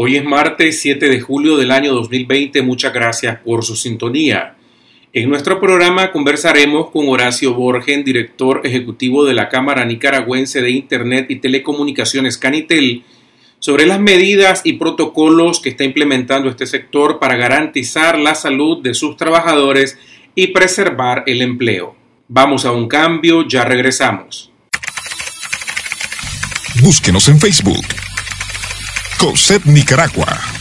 Hoy es martes 7 de julio del año 2020. Muchas gracias por su sintonía. En nuestro programa conversaremos con Horacio Borgen, director ejecutivo de la Cámara Nicaragüense de Internet y Telecomunicaciones Canitel, sobre las medidas y protocolos que está implementando este sector para garantizar la salud de sus trabajadores y preservar el empleo. Vamos a un cambio, ya regresamos. Búsquenos en Facebook COSEP Nicaragua.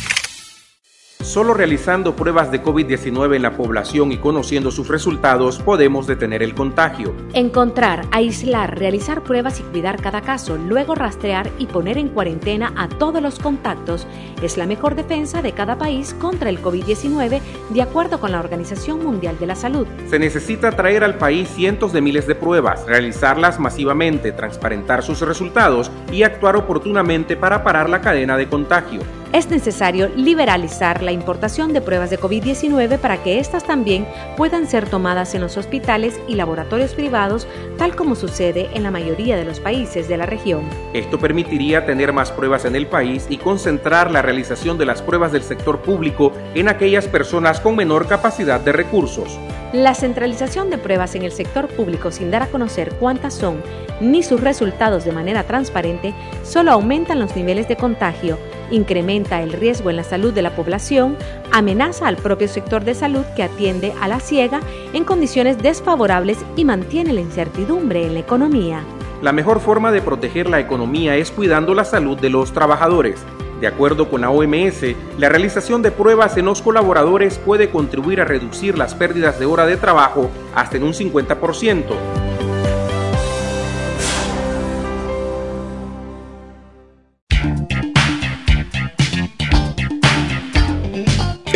Solo realizando pruebas de COVID-19 en la población y conociendo sus resultados podemos detener el contagio. Encontrar, aislar, realizar pruebas y cuidar cada caso, luego rastrear y poner en cuarentena a todos los contactos es la mejor defensa de cada país contra el COVID-19 de acuerdo con la Organización Mundial de la Salud. Se necesita traer al país cientos de miles de pruebas, realizarlas masivamente, transparentar sus resultados y actuar oportunamente para parar la cadena de contagio es necesario liberalizar la importación de pruebas de COVID-19 para que éstas también puedan ser tomadas en los hospitales y laboratorios privados, tal como sucede en la mayoría de los países de la región. Esto permitiría tener más pruebas en el país y concentrar la realización de las pruebas del sector público en aquellas personas con menor capacidad de recursos. La centralización de pruebas en el sector público sin dar a conocer cuántas son ni sus resultados de manera transparente solo aumentan los niveles de contagio, incrementa el riesgo en la salud de la población, amenaza al propio sector de salud que atiende a la ciega en condiciones desfavorables y mantiene la incertidumbre en la economía. La mejor forma de proteger la economía es cuidando la salud de los trabajadores. De acuerdo con la OMS, la realización de pruebas en los colaboradores puede contribuir a reducir las pérdidas de hora de trabajo hasta en un 50%.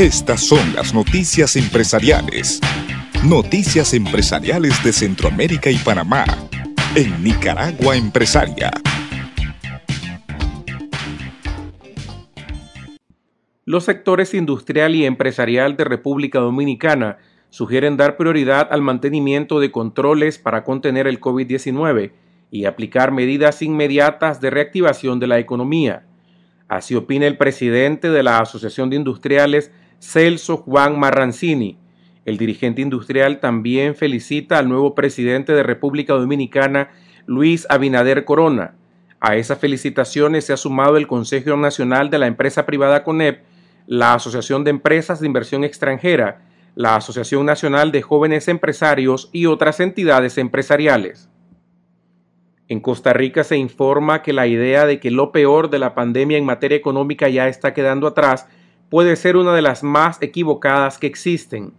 Estas son las noticias empresariales. Noticias empresariales de Centroamérica y Panamá. En Nicaragua Empresaria. Los sectores industrial y empresarial de República Dominicana sugieren dar prioridad al mantenimiento de controles para contener el COVID-19 y aplicar medidas inmediatas de reactivación de la economía. Así opina el presidente de la Asociación de Industriales, Celso Juan Marrancini. El dirigente industrial también felicita al nuevo presidente de República Dominicana, Luis Abinader Corona. A esas felicitaciones se ha sumado el Consejo Nacional de la Empresa Privada CONEP, la Asociación de Empresas de Inversión Extranjera, la Asociación Nacional de Jóvenes Empresarios y otras entidades empresariales. En Costa Rica se informa que la idea de que lo peor de la pandemia en materia económica ya está quedando atrás puede ser una de las más equivocadas que existen.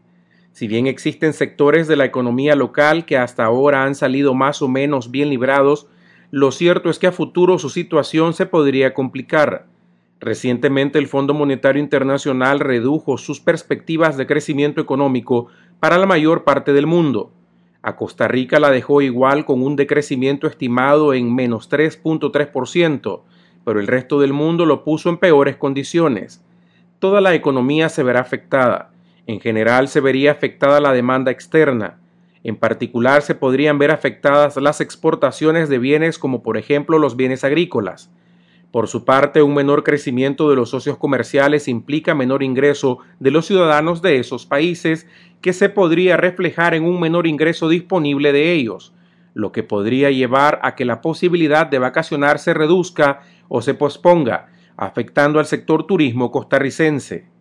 Si bien existen sectores de la economía local que hasta ahora han salido más o menos bien librados, lo cierto es que a futuro su situación se podría complicar. Recientemente el Fondo Monetario Internacional redujo sus perspectivas de crecimiento económico para la mayor parte del mundo. A Costa Rica la dejó igual con un decrecimiento estimado en menos 3.3%, pero el resto del mundo lo puso en peores condiciones. Toda la economía se verá afectada. En general se vería afectada la demanda externa. En particular se podrían ver afectadas las exportaciones de bienes como por ejemplo los bienes agrícolas. Por su parte, un menor crecimiento de los socios comerciales implica menor ingreso de los ciudadanos de esos países que se podría reflejar en un menor ingreso disponible de ellos, lo que podría llevar a que la posibilidad de vacacionar se reduzca o se posponga, afectando al sector turismo costarricense.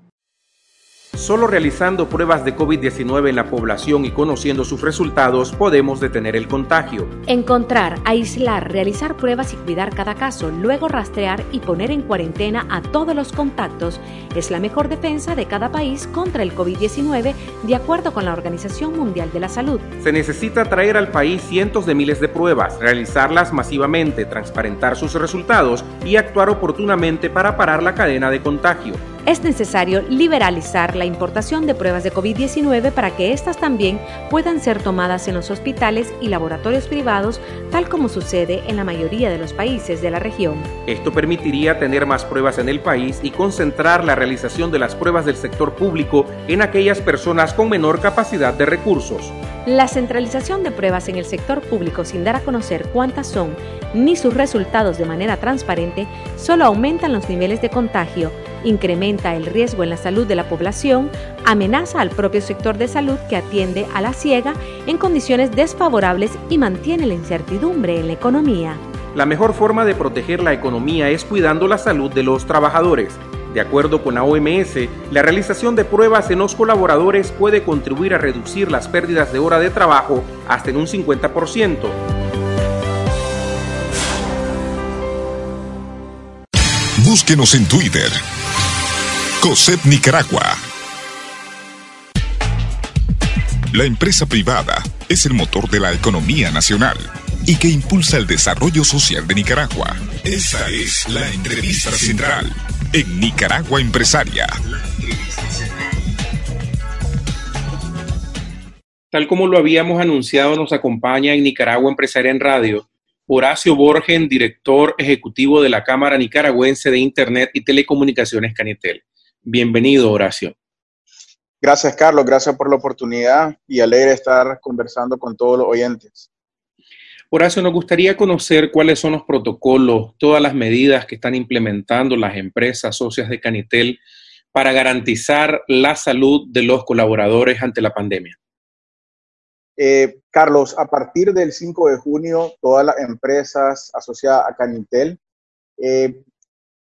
Solo realizando pruebas de COVID-19 en la población y conociendo sus resultados podemos detener el contagio. Encontrar, aislar, realizar pruebas y cuidar cada caso, luego rastrear y poner en cuarentena a todos los contactos es la mejor defensa de cada país contra el COVID-19 de acuerdo con la Organización Mundial de la Salud. Se necesita traer al país cientos de miles de pruebas, realizarlas masivamente, transparentar sus resultados y actuar oportunamente para parar la cadena de contagio. Es necesario liberalizar la importación de pruebas de COVID-19 para que éstas también puedan ser tomadas en los hospitales y laboratorios privados, tal como sucede en la mayoría de los países de la región. Esto permitiría tener más pruebas en el país y concentrar la realización de las pruebas del sector público en aquellas personas con menor capacidad de recursos. La centralización de pruebas en el sector público sin dar a conocer cuántas son ni sus resultados de manera transparente solo aumentan los niveles de contagio, incrementa el riesgo en la salud de la población, amenaza al propio sector de salud que atiende a la ciega en condiciones desfavorables y mantiene la incertidumbre en la economía. La mejor forma de proteger la economía es cuidando la salud de los trabajadores. De acuerdo con la OMS, la realización de pruebas en los colaboradores puede contribuir a reducir las pérdidas de hora de trabajo hasta en un 50%. Búsquenos en Twitter. COSEP Nicaragua. La empresa privada es el motor de la economía nacional y que impulsa el desarrollo social de Nicaragua. Esta es la entrevista central en Nicaragua Empresaria. Tal como lo habíamos anunciado, nos acompaña en Nicaragua Empresaria en Radio Horacio Borgen, director ejecutivo de la Cámara Nicaragüense de Internet y Telecomunicaciones Canitel. Bienvenido, Horacio. Gracias, Carlos. Gracias por la oportunidad y alegre estar conversando con todos los oyentes. Horacio, nos gustaría conocer cuáles son los protocolos, todas las medidas que están implementando las empresas socias de Canitel para garantizar la salud de los colaboradores ante la pandemia. Eh, Carlos, a partir del 5 de junio, todas las empresas asociadas a Canitel eh,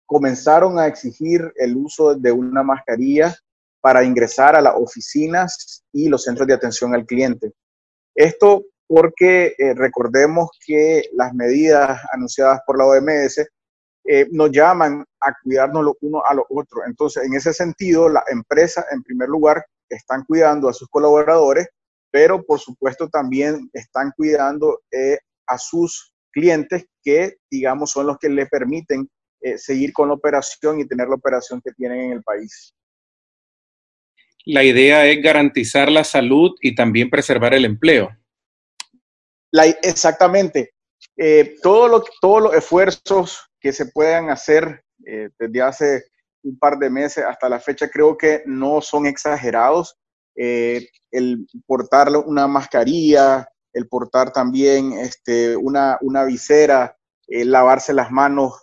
comenzaron a exigir el uso de una mascarilla para ingresar a las oficinas y los centros de atención al cliente. Esto porque eh, recordemos que las medidas anunciadas por la OMS eh, nos llaman a cuidarnos los unos a los otros. Entonces, en ese sentido, las empresas, en primer lugar, están cuidando a sus colaboradores, pero por supuesto también están cuidando eh, a sus clientes que, digamos, son los que le permiten seguir con la operación y tener la operación que tienen en el país. La idea es garantizar la salud y también preservar el empleo exactamente. Eh, todo todos los esfuerzos que se puedan hacer eh, desde hace un par de meses hasta la fecha creo que no son exagerados. Eh, el portar una mascarilla, el portar también este, una, una visera, lavarse las manos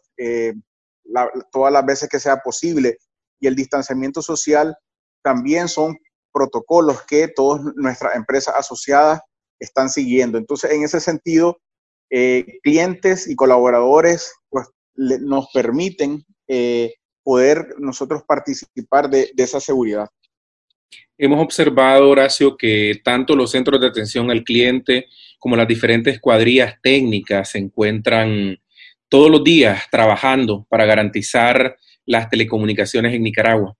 todas las veces que sea posible y el distanciamiento social también son protocolos que todas nuestras empresas asociadas están siguiendo. Entonces, en ese sentido, eh, clientes y colaboradores pues, nos permiten eh, poder nosotros participar de, esa seguridad. Hemos observado, Horacio, que tanto los centros de atención al cliente como las diferentes cuadrillas técnicas se encuentran todos los días trabajando para garantizar las telecomunicaciones en Nicaragua.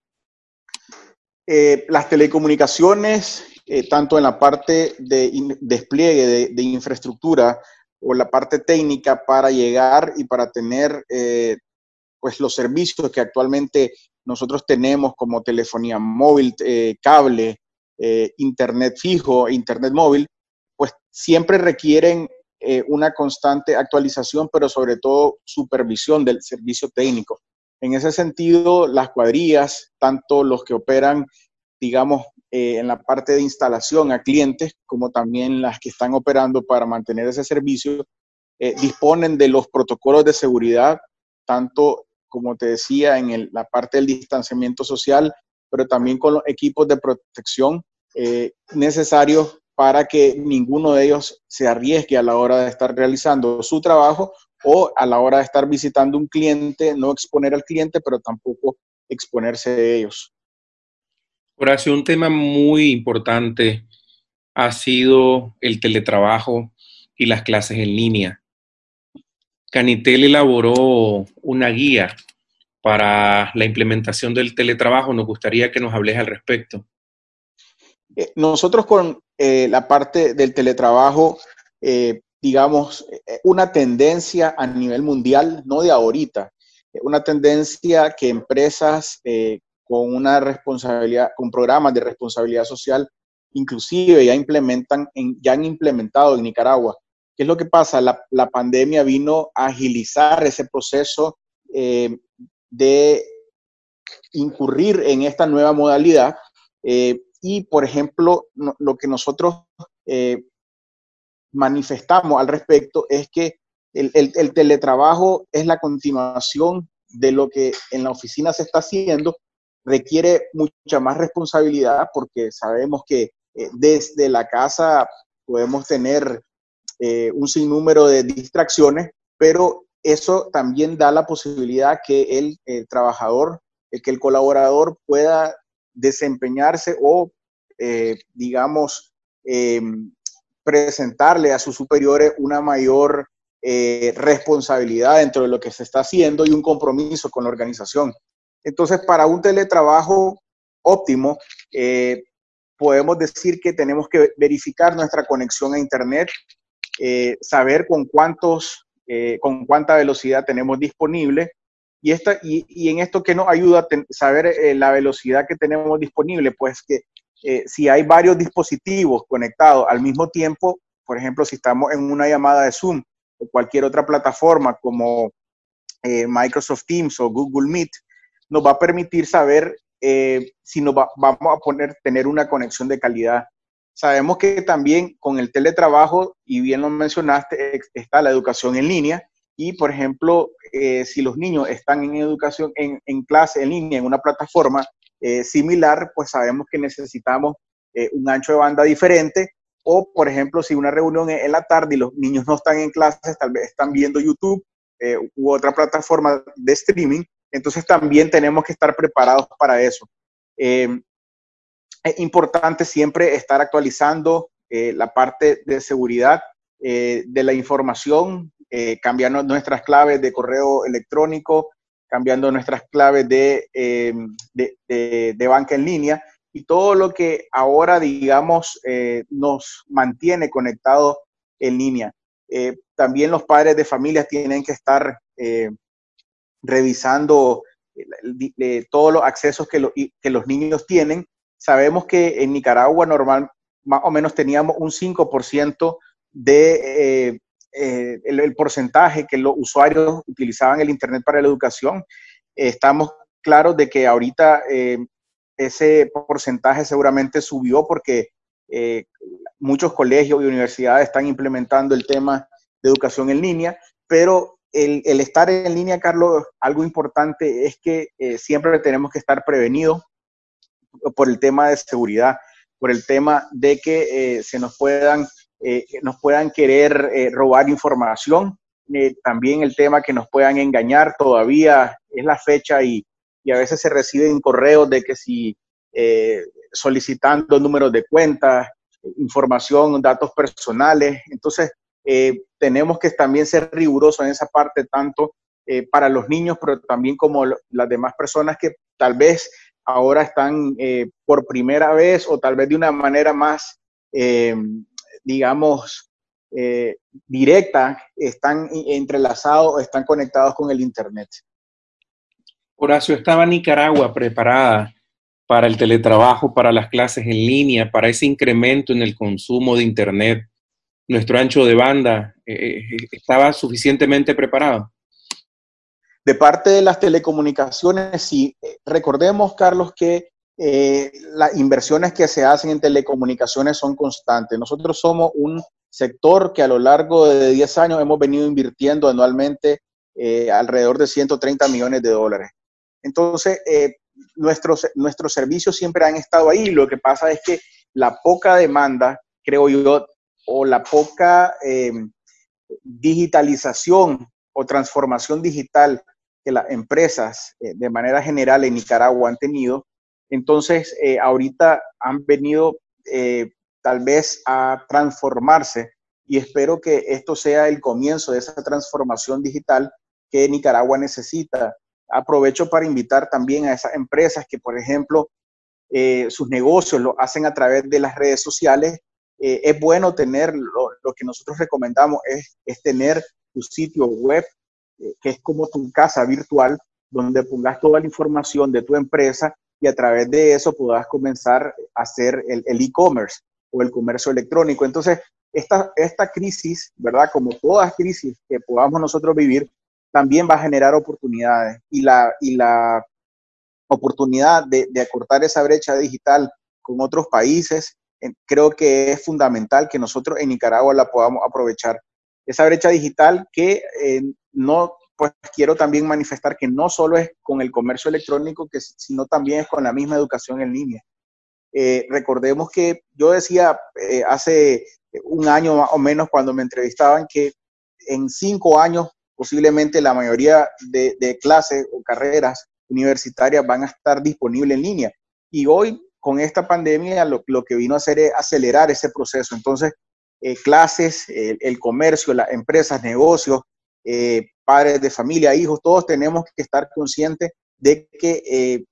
Eh, las telecomunicaciones eh, tanto en la parte de despliegue de, infraestructura o la parte técnica para llegar y para tener eh, pues los servicios que actualmente nosotros tenemos como telefonía móvil, eh, cable, internet fijo, internet móvil, pues siempre requieren una constante actualización, pero sobre todo supervisión del servicio técnico. En ese sentido, las cuadrillas, tanto los que operan, digamos, eh, en la parte de instalación a clientes, como también las que están operando para mantener ese servicio, eh, disponen de los protocolos de seguridad, tanto como te decía, en la parte del distanciamiento social, pero también con los equipos de protección eh, necesarios para que ninguno de ellos se arriesgue a la hora de estar realizando su trabajo o a la hora de estar visitando un cliente, no exponer al cliente, pero tampoco exponerse de ellos. Horacio, un tema muy importante ha sido el teletrabajo y las clases en línea. Canitel elaboró una guía para la implementación del teletrabajo. Nos gustaría que nos hables al respecto. Eh, nosotros con eh, la parte del teletrabajo, eh, digamos, una tendencia a nivel mundial, no de ahorita, una tendencia que empresas con una responsabilidad, con programas de responsabilidad social, inclusive ya implementan, ya han implementado en Nicaragua. ¿Qué es lo que pasa? La, pandemia vino a agilizar ese proceso eh, de incurrir en esta nueva modalidad. Eh, y, por ejemplo, lo que nosotros eh, manifestamos al respecto es que el, el, teletrabajo es la continuación de lo que en la oficina se está haciendo, requiere mucha más responsabilidad porque sabemos que desde la casa podemos tener eh, un sinnúmero de distracciones, pero eso también da la posibilidad que el, trabajador, que el colaborador pueda desempeñarse o, eh, digamos, presentarle a sus superiores una mayor responsabilidad dentro de lo que se está haciendo y un compromiso con la organización. Entonces, para un teletrabajo óptimo, eh, podemos decir que tenemos que verificar nuestra conexión a Internet, eh, saber con, cuántos, eh, con cuánta velocidad tenemos disponible. Y, esta, y, en esto que nos ayuda a saber la velocidad que tenemos disponible, pues que si hay varios dispositivos conectados al mismo tiempo, por ejemplo, si estamos en una llamada de Zoom o cualquier otra plataforma como Microsoft Teams o Google Meet, nos va a permitir saber eh, si nos vamos a poner, tener una conexión de calidad. Sabemos que también con el teletrabajo, y bien lo mencionaste, está la educación en línea. Y, por ejemplo, eh, si los niños están en educación, en, en, clase en línea, en una plataforma eh, similar, pues sabemos que necesitamos un ancho de banda diferente. O, por ejemplo, si una reunión es en la tarde y los niños no están en clases, tal vez están viendo YouTube u otra plataforma de streaming, entonces también tenemos que estar preparados para eso. Eh, es importante siempre estar actualizando eh, la parte de seguridad eh, de la información, cambiando nuestras claves de correo electrónico, cambiando nuestras claves de, de, banca en línea y todo lo que ahora, digamos, nos mantiene conectados en línea. también los padres de familia tienen que estar revisando eh, todos los accesos que, que, los niños tienen. Sabemos que en Nicaragua normal más o menos teníamos un 5% de eh, eh, el, porcentaje que los usuarios utilizaban el Internet para la educación. estamos claros de que ahorita ese porcentaje seguramente subió porque muchos colegios y universidades están implementando el tema de educación en línea, pero el, estar en línea, Carlos, algo importante es que eh, siempre tenemos que estar prevenidos por el tema de seguridad, por el tema de que eh, se nos puedan, eh, nos puedan querer robar información, también el tema que nos puedan engañar, todavía es la fecha y, y a veces se reciben correos de que si solicitando números de cuentas, información, datos personales, entonces eh, tenemos que también ser rigurosos en esa parte, tanto eh, para los niños, pero también como las demás personas que tal vez ahora están eh, por primera vez o tal vez de una manera más, digamos, directa, están entrelazados, están conectados con el Internet. Horacio, ¿estaba Nicaragua preparada para el teletrabajo, para las clases en línea, para ese incremento en el consumo de Internet nuestro ancho de banda eh, eh, estaba suficientemente preparado? De parte de las telecomunicaciones, sí. Recordemos, Carlos, que eh, las inversiones que se hacen en telecomunicaciones son constantes. Nosotros somos un sector que a lo largo de 10 años hemos venido invirtiendo anualmente alrededor de 130 millones de dólares. Entonces, nuestros, nuestros servicios siempre han estado ahí. Lo que pasa es que la poca demanda, creo yo, o la poca eh, digitalización o transformación digital que las empresas eh, de manera general en Nicaragua han tenido, entonces eh, ahorita han venido tal vez a transformarse y espero que esto sea el comienzo de esa transformación digital que Nicaragua necesita. Aprovecho para invitar también a esas empresas que, por ejemplo, sus negocios lo hacen a través de las redes sociales eh, es bueno tener, lo, que nosotros recomendamos es, tener tu sitio web, eh, que es como tu casa virtual, donde pongas toda la información de tu empresa y a través de eso puedas comenzar a hacer el e-commerce o el comercio electrónico. Entonces, esta, esta crisis, ¿verdad? Como todas crisis que podamos nosotros vivir, también va a generar oportunidades y la, y la oportunidad de, de acortar esa brecha digital con otros países, creo que es fundamental que nosotros en Nicaragua la podamos aprovechar. Esa brecha digital que eh, no, pues quiero también manifestar que no solo es con el comercio electrónico, que, sino también es con la misma educación en línea. Eh, recordemos que yo decía eh, hace un año más o menos cuando me entrevistaban que en cinco años posiblemente la mayoría de, de clases o carreras universitarias van a estar disponibles en línea. Y hoy con esta pandemia lo, que vino a hacer es acelerar ese proceso. Entonces, eh, clases, el comercio, las empresas, negocios, eh, padres de familia, hijos, todos tenemos que estar conscientes de que eh,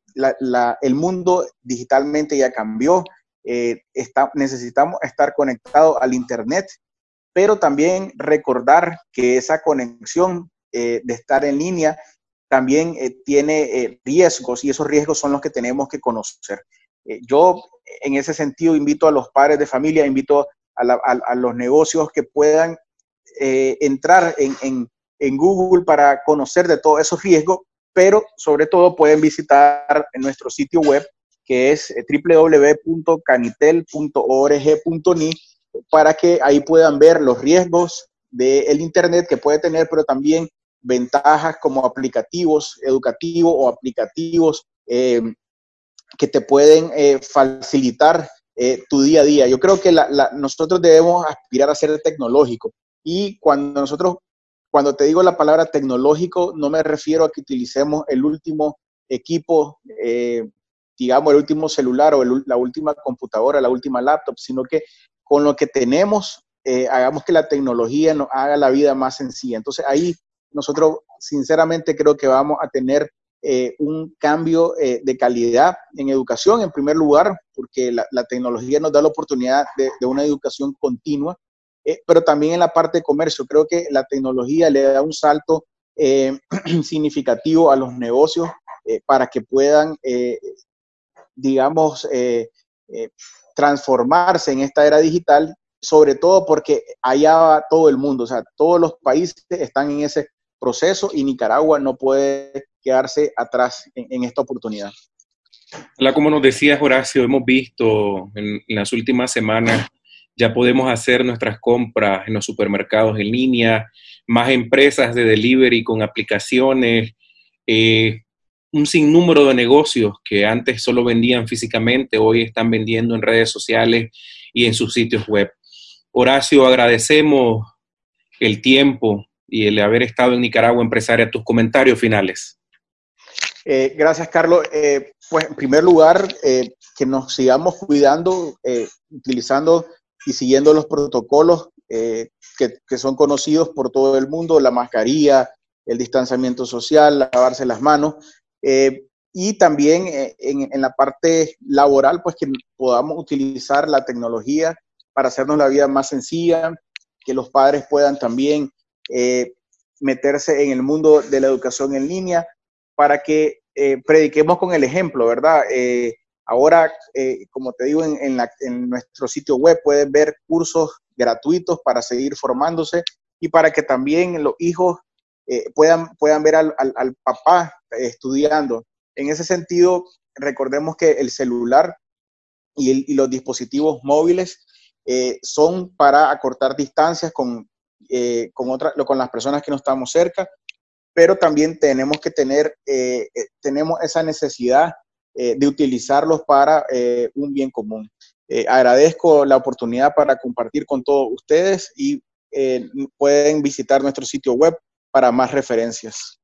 el mundo digitalmente ya cambió. Está, necesitamos estar conectados al Internet, pero también recordar que esa conexión de estar en línea también tiene riesgos y esos riesgos son los que tenemos que conocer. Eh, yo en ese sentido invito a los padres de familia, invito a, los negocios que puedan eh, entrar en, Google para conocer de todos esos riesgos, pero sobre todo pueden visitar nuestro sitio web que es eh, www.canitel.org.ni para que ahí puedan ver los riesgos del Internet que puede tener, pero también ventajas como aplicativos educativos o aplicativos que te pueden eh, facilitar eh, tu día a día. Yo creo que nosotros debemos aspirar a ser tecnológico y cuando nosotros, cuando te digo la palabra tecnológico, no me refiero a que utilicemos el último equipo, eh, digamos, el último celular o la última computadora, la última laptop, sino que con lo que tenemos, hagamos que la tecnología nos haga la vida más sencilla. Entonces ahí nosotros sinceramente creo que vamos a tener eh, un cambio eh, de calidad en educación, en primer lugar, porque la, tecnología nos da la oportunidad de, una educación continua, eh, pero también en la parte de comercio. Creo que la tecnología le da un salto significativo a los negocios para que puedan, digamos, transformarse en esta era digital, sobre todo porque allá va todo el mundo, o sea, todos los países están en ese proceso y Nicaragua no puede quedarse atrás en, esta oportunidad. como nos decías, Horacio, hemos visto en, las últimas semanas, ya podemos hacer nuestras compras en los supermercados en línea, más empresas de delivery con aplicaciones, eh, un sinnúmero de negocios que antes solo vendían físicamente, hoy están vendiendo en redes sociales y en sus sitios web. Horacio, agradecemos el tiempo y el haber estado en Nicaragua Empresaria. Tus comentarios finales. Eh, gracias, Carlos. Eh, pues en primer lugar, eh, que nos sigamos cuidando, utilizando y siguiendo los protocolos que, que, son conocidos por todo el mundo, la mascarilla, el distanciamiento social, lavarse las manos. y también en, en, la parte laboral, pues que podamos utilizar la tecnología para hacernos la vida más sencilla, que los padres puedan también meterse en el mundo de la educación en línea para que eh, prediquemos con el ejemplo, ¿verdad? Eh, ahora, eh, como te digo, en, nuestro sitio web pueden ver cursos gratuitos para seguir formándose y para que también los hijos puedan, puedan ver al, papá estudiando. En ese sentido, recordemos que el celular y, los dispositivos móviles son para acortar distancias con, con, con las personas que no estamos cerca, pero también tenemos que tener, eh, eh, tenemos esa necesidad eh, de utilizarlos para un bien común. agradezco la oportunidad para compartir con todos ustedes y pueden visitar nuestro sitio web para más referencias.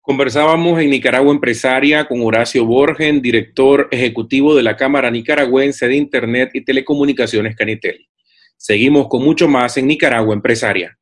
Conversábamos en Nicaragua Empresaria con Horacio Borgen, director ejecutivo de la Cámara Nicaragüense de Internet y Telecomunicaciones Canitel. Seguimos con mucho más en Nicaragua Empresaria.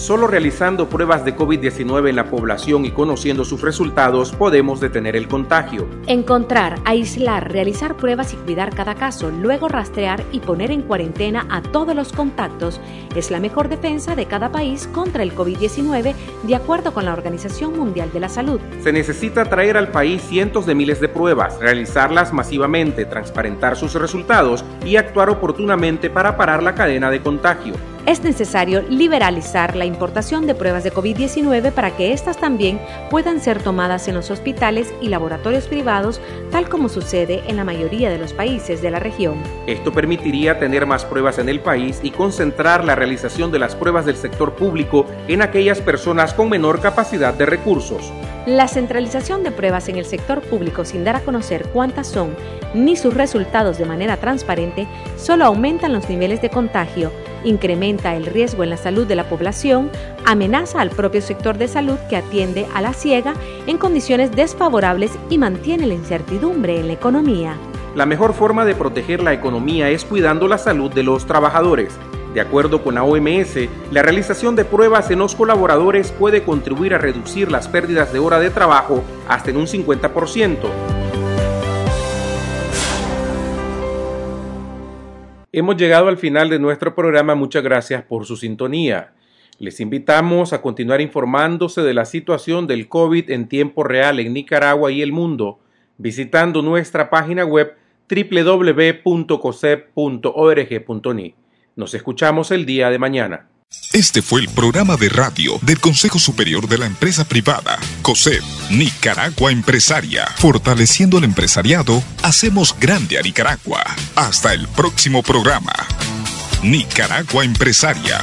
Solo realizando pruebas de COVID-19 en la población y conociendo sus resultados podemos detener el contagio. Encontrar, aislar, realizar pruebas y cuidar cada caso, luego rastrear y poner en cuarentena a todos los contactos es la mejor defensa de cada país contra el COVID-19 de acuerdo con la Organización Mundial de la Salud. Se necesita traer al país cientos de miles de pruebas, realizarlas masivamente, transparentar sus resultados y actuar oportunamente para parar la cadena de contagio es necesario liberalizar la importación de pruebas de COVID-19 para que éstas también puedan ser tomadas en los hospitales y laboratorios privados, tal como sucede en la mayoría de los países de la región. Esto permitiría tener más pruebas en el país y concentrar la realización de las pruebas del sector público en aquellas personas con menor capacidad de recursos. La centralización de pruebas en el sector público sin dar a conocer cuántas son ni sus resultados de manera transparente solo aumentan los niveles de contagio, incrementa el riesgo en la salud de la población, amenaza al propio sector de salud que atiende a la ciega en condiciones desfavorables y mantiene la incertidumbre en la economía. La mejor forma de proteger la economía es cuidando la salud de los trabajadores. De acuerdo con la OMS, la realización de pruebas en los colaboradores puede contribuir a reducir las pérdidas de hora de trabajo hasta en un 50%. Hemos llegado al final de nuestro programa. Muchas gracias por su sintonía. Les invitamos a continuar informándose de la situación del COVID en tiempo real en Nicaragua y el mundo, visitando nuestra página web www.cosep.org.ni. Nos escuchamos el día de mañana. Este fue el programa de radio del Consejo Superior de la Empresa Privada, COSEP, Nicaragua Empresaria. Fortaleciendo el empresariado, hacemos grande a Nicaragua. Hasta el próximo programa. Nicaragua Empresaria.